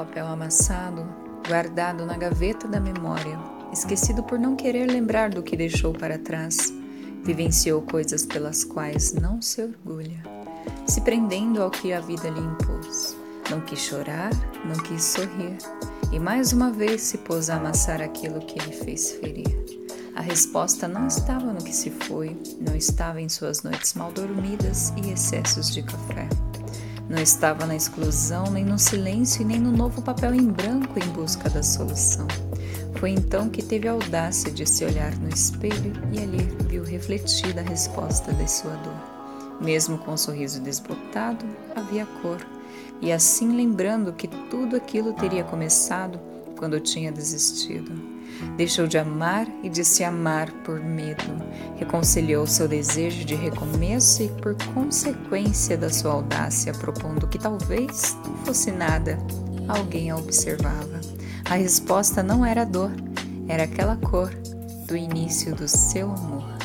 papel amassado, guardado na gaveta da memória, esquecido por não querer lembrar do que deixou para trás, vivenciou coisas pelas quais não se orgulha, se prendendo ao que a vida lhe impôs. Não quis chorar, não quis sorrir, e mais uma vez se pôs a amassar aquilo que lhe fez ferir. A resposta não estava no que se foi, não estava em suas noites mal dormidas e excessos de café. Não estava na exclusão, nem no silêncio e nem no novo papel em branco em busca da solução. Foi então que teve a audácia de se olhar no espelho e ali viu refletida a resposta de sua dor. Mesmo com o sorriso desbotado, havia cor, e assim lembrando que tudo aquilo teria começado quando tinha desistido. Deixou de amar e de se amar por medo. Reconciliou seu desejo de recomeço e, por consequência da sua audácia, propondo que talvez não fosse nada, alguém a observava. A resposta não era dor, era aquela cor do início do seu amor.